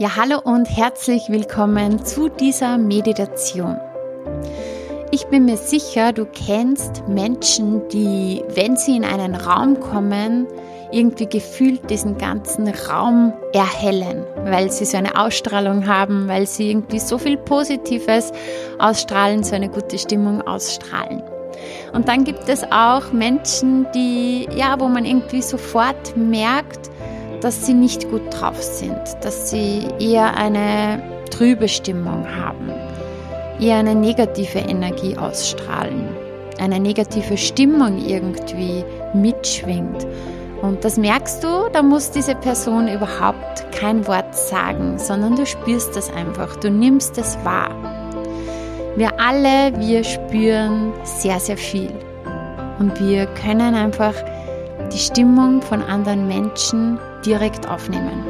Ja, hallo und herzlich willkommen zu dieser Meditation. Ich bin mir sicher, du kennst Menschen, die, wenn sie in einen Raum kommen, irgendwie gefühlt diesen ganzen Raum erhellen, weil sie so eine Ausstrahlung haben, weil sie irgendwie so viel Positives ausstrahlen, so eine gute Stimmung ausstrahlen. Und dann gibt es auch Menschen, die, ja, wo man irgendwie sofort merkt, dass sie nicht gut drauf sind, dass sie eher eine trübe Stimmung haben, eher eine negative Energie ausstrahlen, eine negative Stimmung irgendwie mitschwingt. Und das merkst du, da muss diese Person überhaupt kein Wort sagen, sondern du spürst das einfach, du nimmst es wahr. Wir alle, wir spüren sehr, sehr viel. Und wir können einfach die Stimmung von anderen Menschen direkt aufnehmen.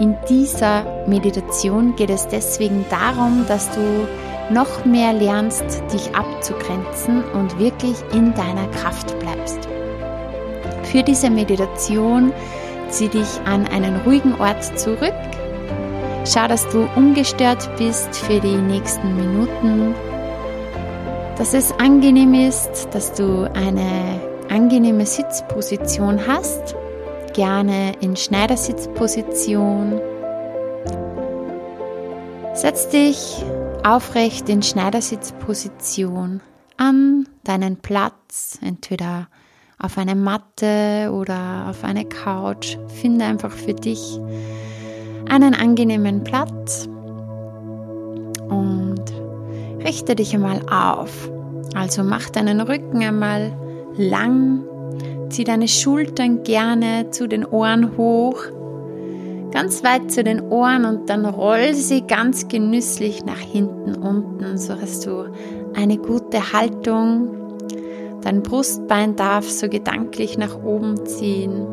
In dieser Meditation geht es deswegen darum, dass du noch mehr lernst, dich abzugrenzen und wirklich in deiner Kraft bleibst. Für diese Meditation zieh dich an einen ruhigen Ort zurück. Schau, dass du ungestört bist für die nächsten Minuten, dass es angenehm ist, dass du eine angenehme Sitzposition hast gerne in Schneidersitzposition. Setz dich aufrecht in Schneidersitzposition an deinen Platz, entweder auf eine Matte oder auf eine Couch. Finde einfach für dich einen angenehmen Platz und richte dich einmal auf. Also mach deinen Rücken einmal lang Zieh deine Schultern gerne zu den Ohren hoch, ganz weit zu den Ohren und dann roll sie ganz genüsslich nach hinten unten, so dass du eine gute Haltung. Dein Brustbein darf so gedanklich nach oben ziehen.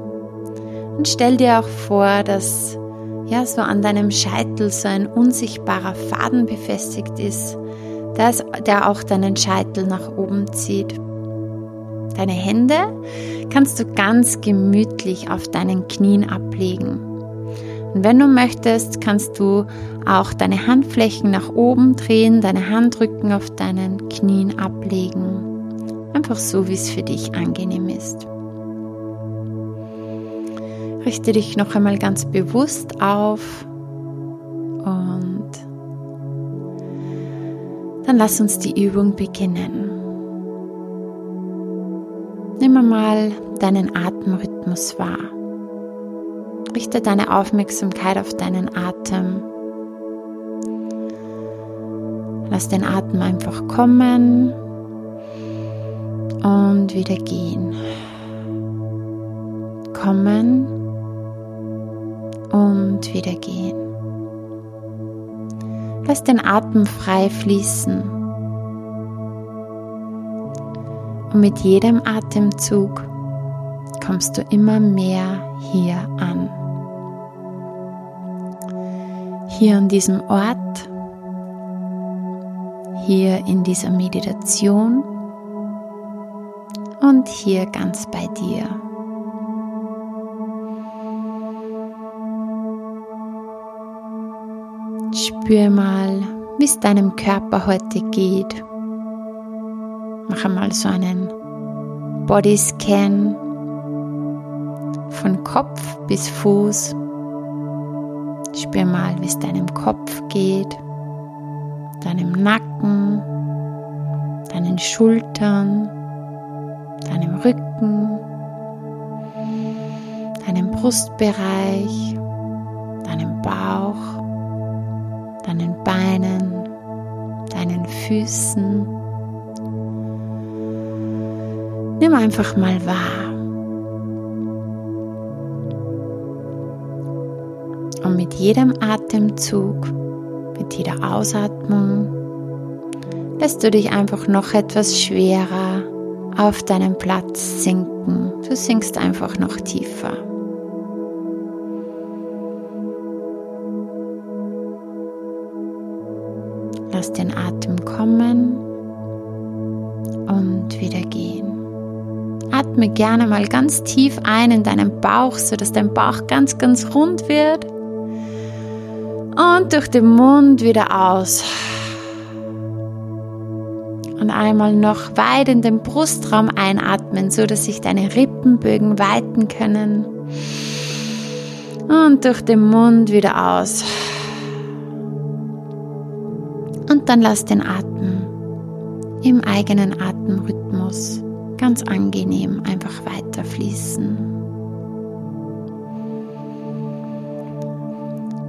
Und stell dir auch vor, dass ja so an deinem Scheitel so ein unsichtbarer Faden befestigt ist, der auch deinen Scheitel nach oben zieht. Deine Hände kannst du ganz gemütlich auf deinen Knien ablegen. Und wenn du möchtest, kannst du auch deine Handflächen nach oben drehen, deine Handrücken auf deinen Knien ablegen. Einfach so, wie es für dich angenehm ist. Richte dich noch einmal ganz bewusst auf und dann lass uns die Übung beginnen. Nimm einmal deinen Atemrhythmus wahr. Richte deine Aufmerksamkeit auf deinen Atem. Lass den Atem einfach kommen und wieder gehen. Kommen und wieder gehen. Lass den Atem frei fließen. Und mit jedem Atemzug kommst du immer mehr hier an. Hier an diesem Ort, hier in dieser Meditation und hier ganz bei dir. Spür mal, wie es deinem Körper heute geht. Mach einmal so einen Bodyscan von Kopf bis Fuß. Spür mal, wie es deinem Kopf geht, deinem Nacken, deinen Schultern, deinem Rücken, deinem Brustbereich, deinem Bauch, deinen Beinen, deinen Füßen. Nimm einfach mal wahr. Und mit jedem Atemzug, mit jeder Ausatmung, lässt du dich einfach noch etwas schwerer auf deinen Platz sinken. Du sinkst einfach noch tiefer. Lass den Atem kommen und wieder gehen. Atme gerne mal ganz tief ein in deinen Bauch, sodass dein Bauch ganz, ganz rund wird. Und durch den Mund wieder aus. Und einmal noch weit in den Brustraum einatmen, so dass sich deine Rippenbögen weiten können. Und durch den Mund wieder aus. Und dann lass den Atem im eigenen Atemrhythmus ganz angenehm einfach weiter fließen.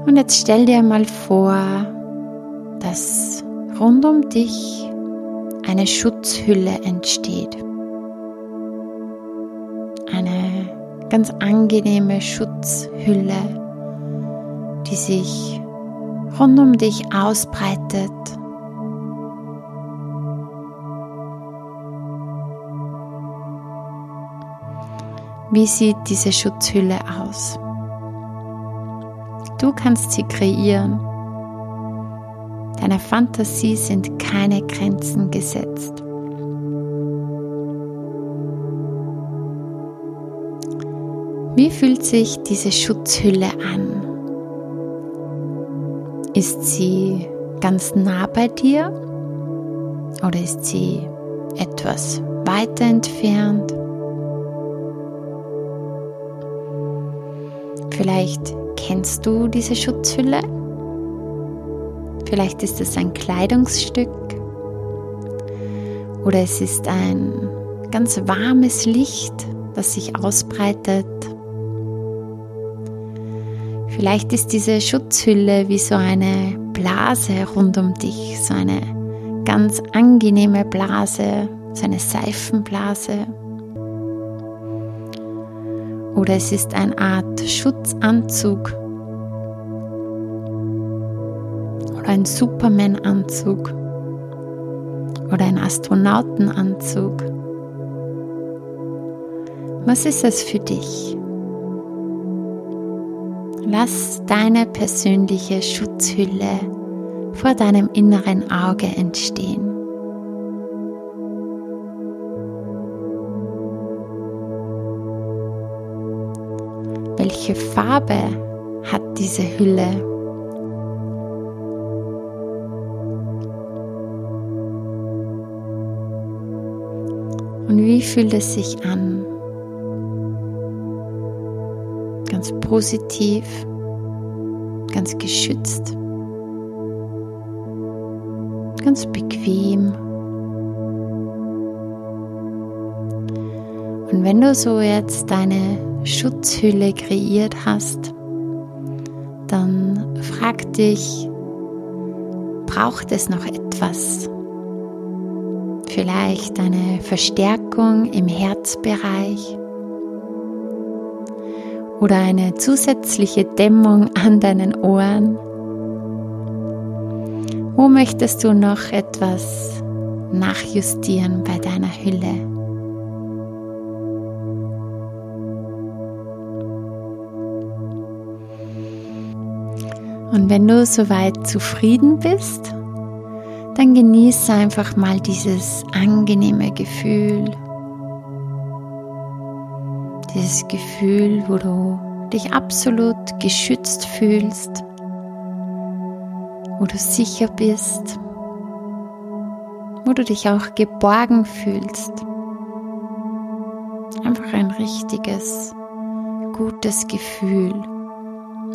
Und jetzt stell dir mal vor, dass rund um dich eine Schutzhülle entsteht. Eine ganz angenehme Schutzhülle, die sich rund um dich ausbreitet. Wie sieht diese Schutzhülle aus? Du kannst sie kreieren. Deiner Fantasie sind keine Grenzen gesetzt. Wie fühlt sich diese Schutzhülle an? Ist sie ganz nah bei dir oder ist sie etwas weiter entfernt? Vielleicht kennst du diese Schutzhülle. Vielleicht ist es ein Kleidungsstück oder es ist ein ganz warmes Licht, das sich ausbreitet Vielleicht ist diese Schutzhülle wie so eine Blase rund um dich, so eine ganz angenehme Blase, so eine Seifenblase. Oder es ist eine Art Schutzanzug oder ein Superman-Anzug oder ein Astronautenanzug. Was ist es für dich? Lass deine persönliche Schutzhülle vor deinem inneren Auge entstehen. Welche Farbe hat diese Hülle? Und wie fühlt es sich an? ganz positiv, ganz geschützt, ganz bequem. Und wenn du so jetzt deine Schutzhülle kreiert hast, dann frag dich, braucht es noch etwas? Vielleicht eine Verstärkung im Herzbereich oder eine zusätzliche Dämmung an deinen Ohren? Wo möchtest du noch etwas nachjustieren bei deiner Hülle? Und wenn du soweit zufrieden bist, dann genieße einfach mal dieses angenehme Gefühl dieses Gefühl, wo du dich absolut geschützt fühlst, wo du sicher bist, wo du dich auch geborgen fühlst. Einfach ein richtiges, gutes Gefühl.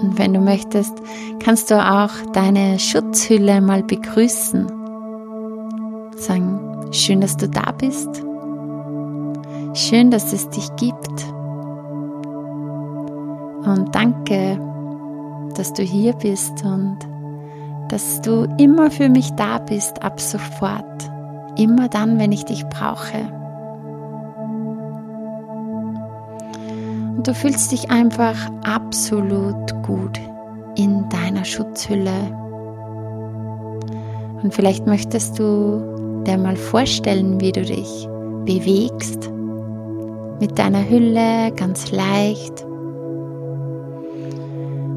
Und wenn du möchtest, kannst du auch deine Schutzhülle mal begrüßen. Sagen, schön, dass du da bist. Schön, dass es dich gibt. Und danke, dass du hier bist und dass du immer für mich da bist ab sofort. Immer dann, wenn ich dich brauche. Und du fühlst dich einfach absolut gut in deiner Schutzhülle. Und vielleicht möchtest du dir mal vorstellen, wie du dich bewegst mit deiner Hülle ganz leicht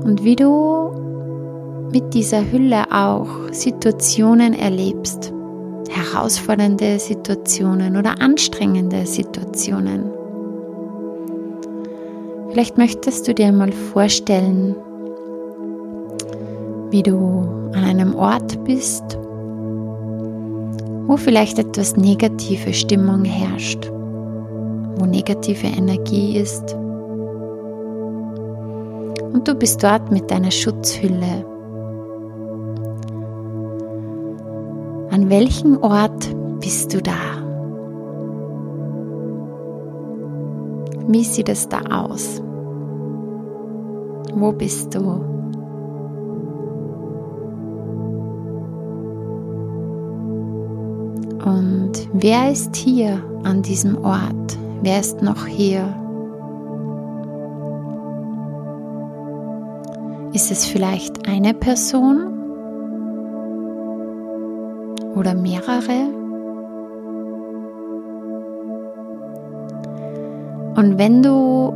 und wie du mit dieser Hülle auch Situationen erlebst, herausfordernde Situationen oder anstrengende Situationen. Vielleicht möchtest du dir mal vorstellen, wie du an einem Ort bist, wo vielleicht etwas negative Stimmung herrscht, wo negative Energie ist. Und du bist dort mit deiner Schutzhülle. An welchem Ort bist du da? Wie sieht es da aus? Wo bist du? Und wer ist hier an diesem Ort? Wer ist noch hier? Ist es vielleicht eine Person oder mehrere? Und wenn du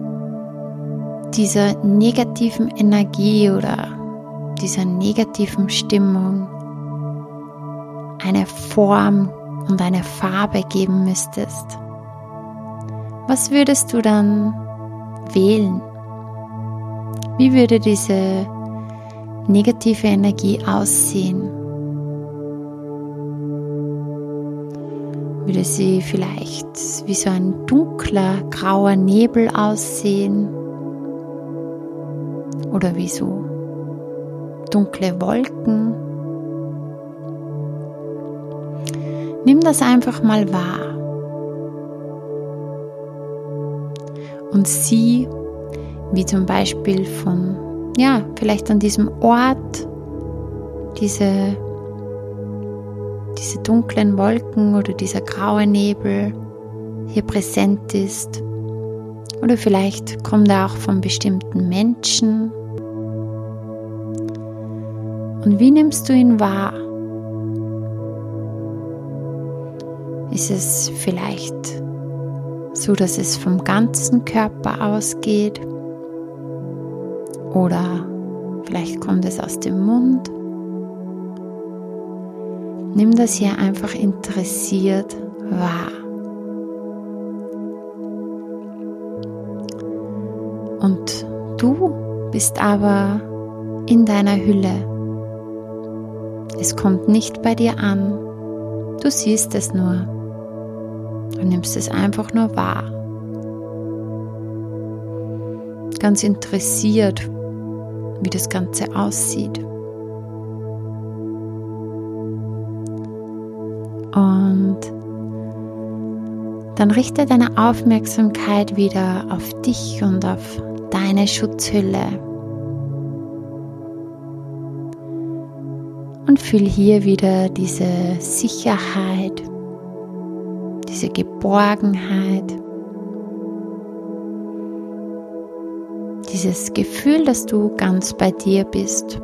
dieser negativen Energie oder dieser negativen Stimmung eine Form und eine Farbe geben müsstest, was würdest du dann wählen? Wie würde diese negative Energie aussehen? würde sie vielleicht wie so ein dunkler, grauer Nebel aussehen oder wie so dunkle Wolken. Nimm das einfach mal wahr und sieh, wie zum Beispiel von, ja, vielleicht an diesem Ort diese diese dunklen Wolken oder dieser graue Nebel hier präsent ist. Oder vielleicht kommt er auch von bestimmten Menschen. Und wie nimmst du ihn wahr? Ist es vielleicht so, dass es vom ganzen Körper ausgeht? Oder vielleicht kommt es aus dem Mund? Nimm das hier einfach interessiert wahr. Und du bist aber in deiner Hülle. Es kommt nicht bei dir an. Du siehst es nur. Du nimmst es einfach nur wahr. Ganz interessiert, wie das Ganze aussieht. Und dann richte deine Aufmerksamkeit wieder auf dich und auf deine Schutzhülle. Fühl hier wieder diese Sicherheit, diese Geborgenheit, dieses Gefühl, dass du ganz bei dir bist.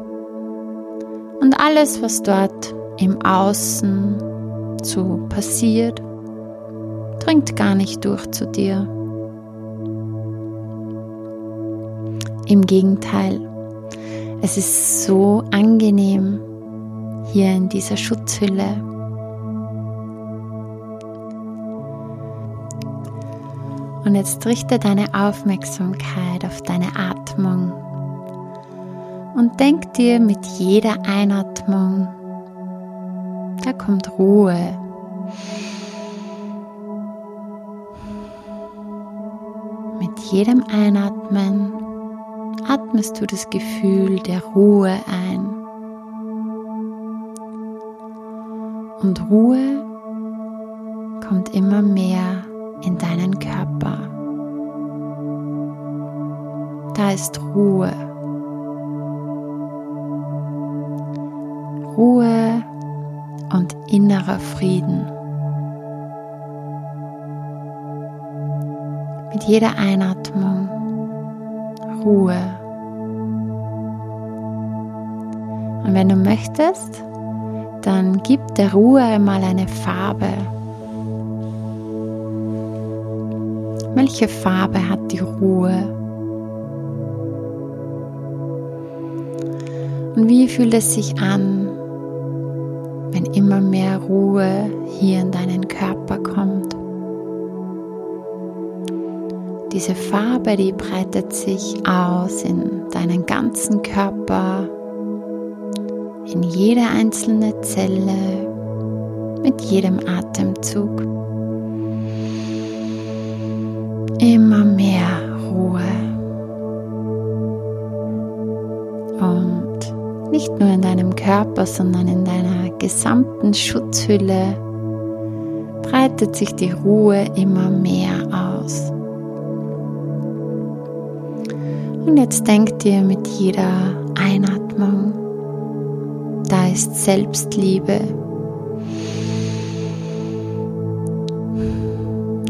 Und alles, was dort im Außen so passiert, dringt gar nicht durch zu dir. Im Gegenteil, es ist so angenehm hier in dieser Schutzhülle. Und jetzt richte deine Aufmerksamkeit auf deine Atmung und denk dir mit jeder Einatmung da kommt Ruhe. Mit jedem Einatmen atmest du das Gefühl der Ruhe ein. Und Ruhe kommt immer mehr in deinen Körper. Da ist Ruhe. Ruhe und innerer Frieden. Mit jeder Einatmung Ruhe. Und wenn du möchtest, dann gib der Ruhe einmal eine Farbe. Welche Farbe hat die Ruhe? Und wie fühlt es sich an, wenn immer mehr Ruhe hier in deinen Körper kommt. Diese Farbe, die breitet sich aus in deinen ganzen Körper in jede einzelne Zelle mit jedem Atemzug. Immer mehr Ruhe. Und nicht nur in deinem Körper, sondern in deiner gesamten Schutzhülle breitet sich die Ruhe immer mehr aus. Und jetzt denk dir mit jeder Einatmung, ist Selbstliebe,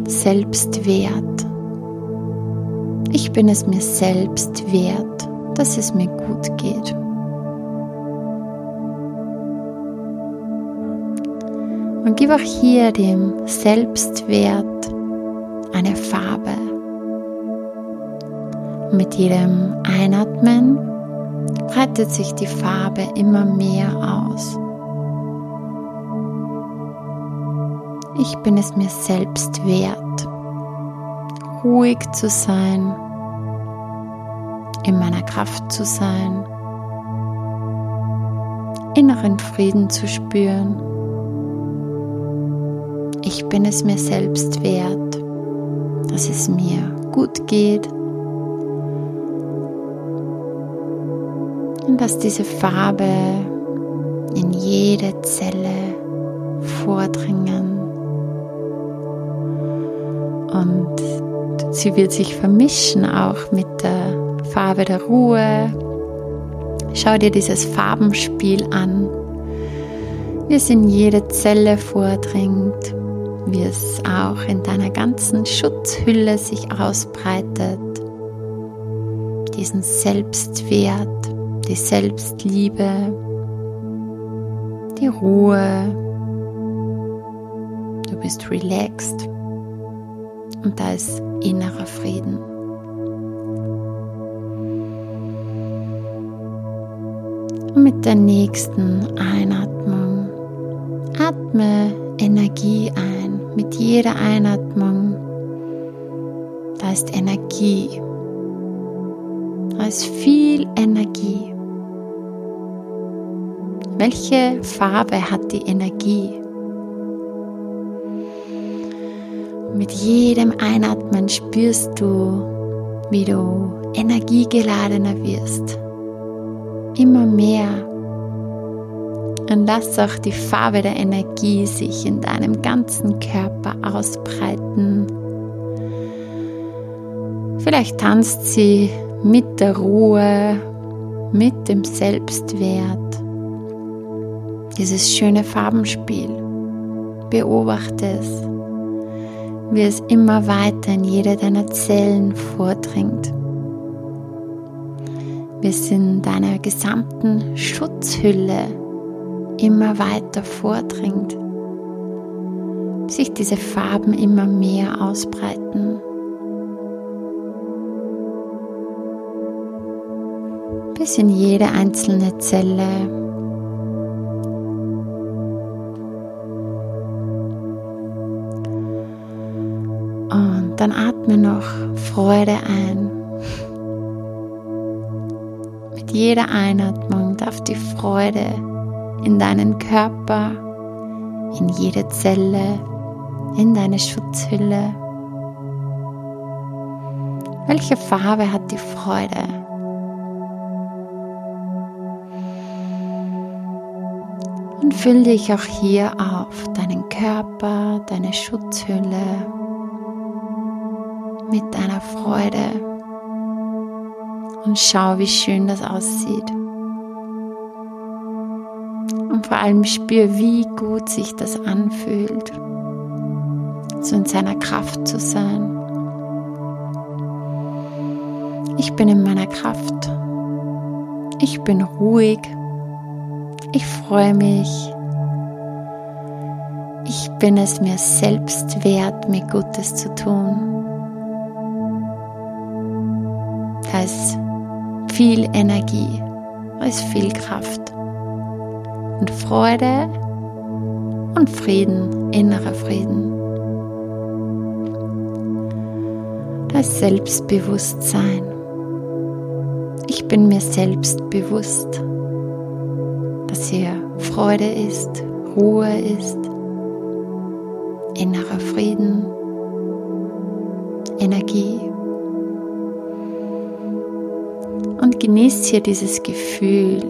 Selbstwert. Ich bin es mir selbst wert, dass es mir gut geht. Und gib auch hier dem Selbstwert eine Farbe. mit jedem Einatmen breitet sich die Farbe immer mehr aus. Ich bin es mir selbst wert, ruhig zu sein, in meiner Kraft zu sein, inneren Frieden zu spüren. Ich bin es mir selbst wert, dass es mir gut geht und dass diese Farbe in jede Zelle vordringen. Und sie wird sich vermischen auch mit der Farbe der Ruhe. Schau dir dieses Farbenspiel an, wie es in jede Zelle vordringt, wie es auch in deiner ganzen Schutzhülle sich ausbreitet, diesen Selbstwert, die Selbstliebe, die Ruhe. Du bist relaxed und da ist innerer Frieden. Und mit der nächsten Einatmung atme Energie ein. Mit jeder Einatmung, da ist Energie. Da ist viel Energie. Welche Farbe hat die Energie? Mit jedem Einatmen spürst du, wie du energiegeladener wirst. Immer mehr. Und lass auch die Farbe der Energie sich in deinem ganzen Körper ausbreiten. Vielleicht tanzt sie mit der Ruhe, mit dem Selbstwert dieses schöne Farbenspiel. Beobachte es, wie es immer weiter in jede deiner Zellen vordringt. Wie es in deiner gesamten Schutzhülle immer weiter vordringt, sich diese Farben immer mehr ausbreiten. Bis in jede einzelne Zelle atme noch Freude ein. Mit jeder Einatmung darf die Freude in deinen Körper, in jede Zelle, in deine Schutzhülle. Welche Farbe hat die Freude? Und füll dich auch hier auf, deinen Körper, deine Schutzhülle mit deiner Freude und schau, wie schön das aussieht. Und vor allem spür, wie gut sich das anfühlt, so in seiner Kraft zu sein. Ich bin in meiner Kraft. Ich bin ruhig. Ich freue mich. Ich bin es mir selbst wert, mir Gutes zu tun. Da ist viel Energie, da ist viel Kraft und Freude und Frieden, innerer Frieden. Da ist Selbstbewusstsein. Ich bin mir selbst bewusst, dass hier Freude ist, Ruhe ist, innerer Frieden, Energie. Und genießt hier dieses Gefühl.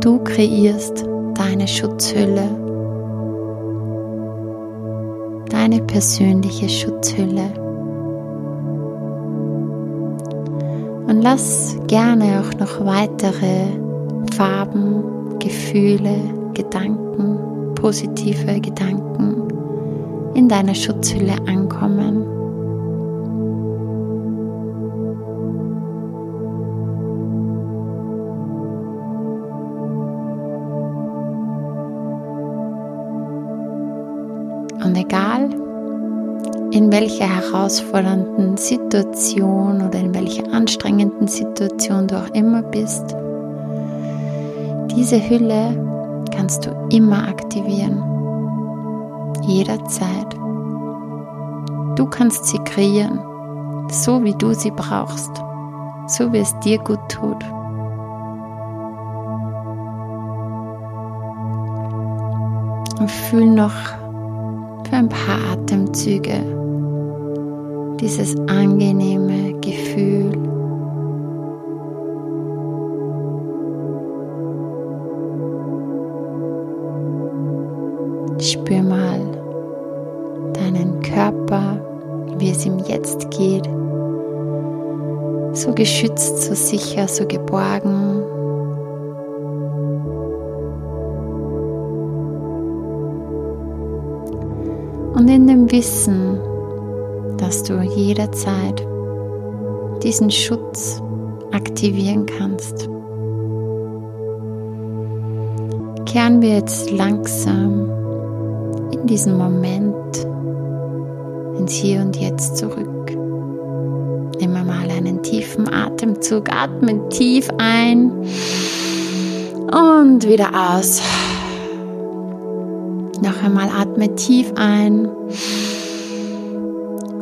Du kreierst deine Schutzhülle, deine persönliche Schutzhülle. Und lass gerne auch noch weitere Farben, Gefühle, Gedanken, positive Gedanken in deiner Schutzhülle ankommen. Und egal, in welcher herausfordernden Situation oder in welcher anstrengenden Situation du auch immer bist, diese Hülle kannst du immer aktivieren. Jederzeit. Du kannst sie kreieren, so wie du sie brauchst, so wie es dir gut tut. Und fühl noch für ein paar Atemzüge dieses angenehme Gefühl. So geschützt, so sicher, so geborgen. Und in dem Wissen, dass du jederzeit diesen Schutz aktivieren kannst, kehren wir jetzt langsam in diesen Moment ins Hier und Jetzt zurück. Nimm mal einen tiefen Atemzug, atme tief ein und wieder aus. Noch einmal atme tief ein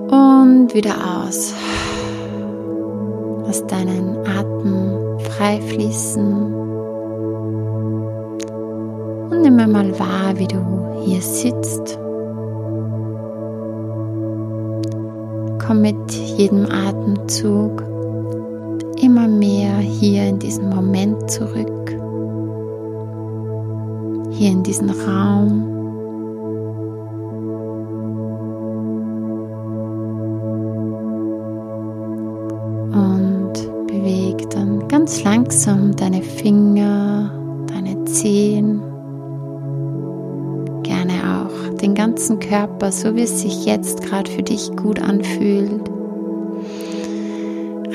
und wieder aus. Lass deinen Atem frei fließen. Und nimm einmal wahr, wie du hier sitzt. Komm mit jedem Atemzug immer mehr hier in diesen Moment zurück. Hier in diesen Raum. ganz langsam deine Finger, deine Zehen, gerne auch den ganzen Körper, so wie es sich jetzt gerade für dich gut anfühlt.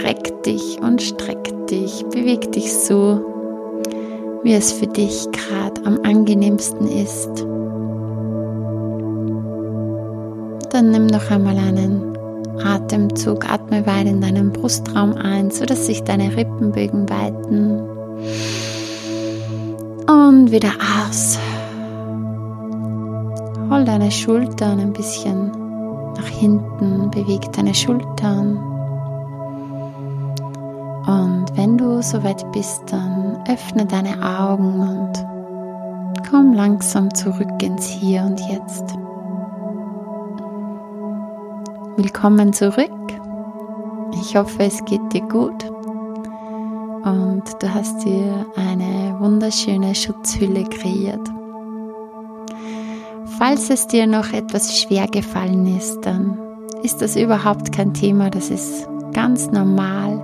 Reck dich und streck dich, beweg dich so, wie es für dich gerade am angenehmsten ist. Dann nimm noch einmal einen Atemzug, atme weit in deinen Brustraum ein, sodass sich deine Rippenbögen weiten. Und wieder aus. Hol deine Schultern ein bisschen nach hinten, beweg deine Schultern. Und wenn du soweit bist, dann öffne deine Augen und komm langsam zurück ins Hier und Jetzt. Willkommen zurück. Ich hoffe, es geht dir gut und du hast dir eine wunderschöne Schutzhülle kreiert. Falls es dir noch etwas schwer gefallen ist, dann ist das überhaupt kein Thema, das ist ganz normal.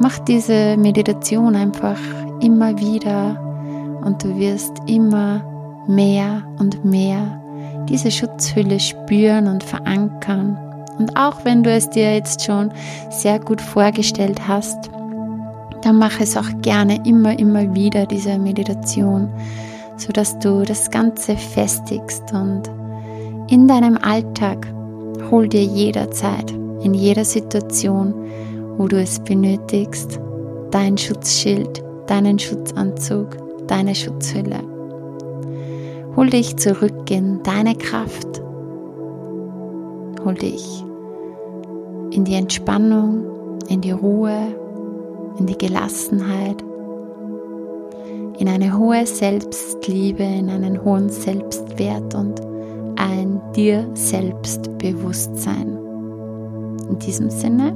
Mach diese Meditation einfach immer wieder und du wirst immer mehr und mehr diese Schutzhülle spüren und verankern und auch wenn du es dir jetzt schon sehr gut vorgestellt hast, dann mach es auch gerne immer, immer wieder, diese Meditation, sodass du das Ganze festigst und in deinem Alltag hol dir jederzeit, in jeder Situation, wo du es benötigst, dein Schutzschild, deinen Schutzanzug, deine Schutzhülle. Hol dich zurück in deine Kraft, hol dich in die Entspannung, in die Ruhe, in die Gelassenheit, in eine hohe Selbstliebe, in einen hohen Selbstwert und ein dir selbst Bewusstsein. In diesem Sinne,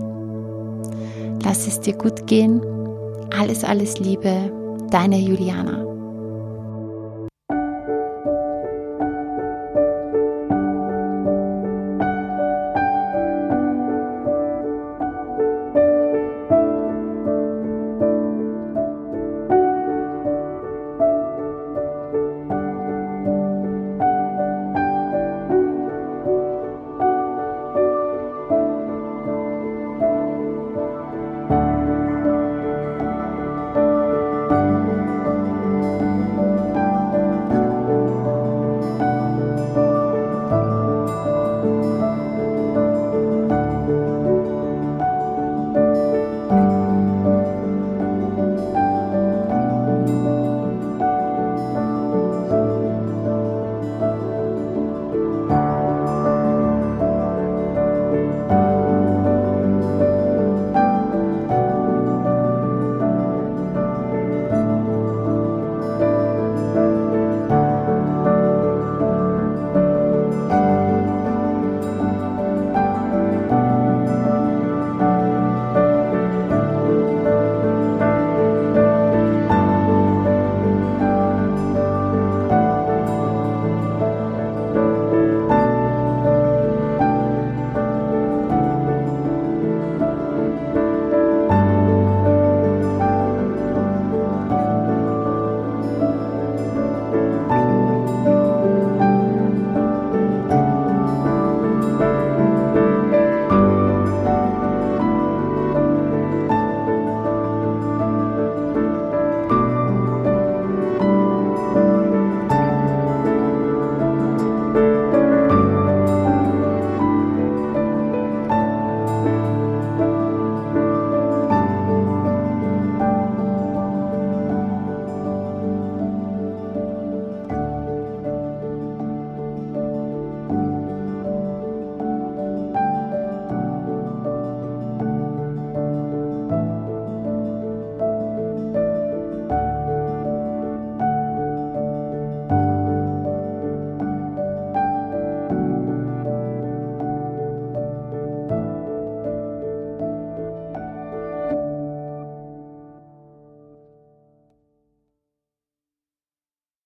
lass es dir gut gehen. Alles, alles Liebe, deine Juliana.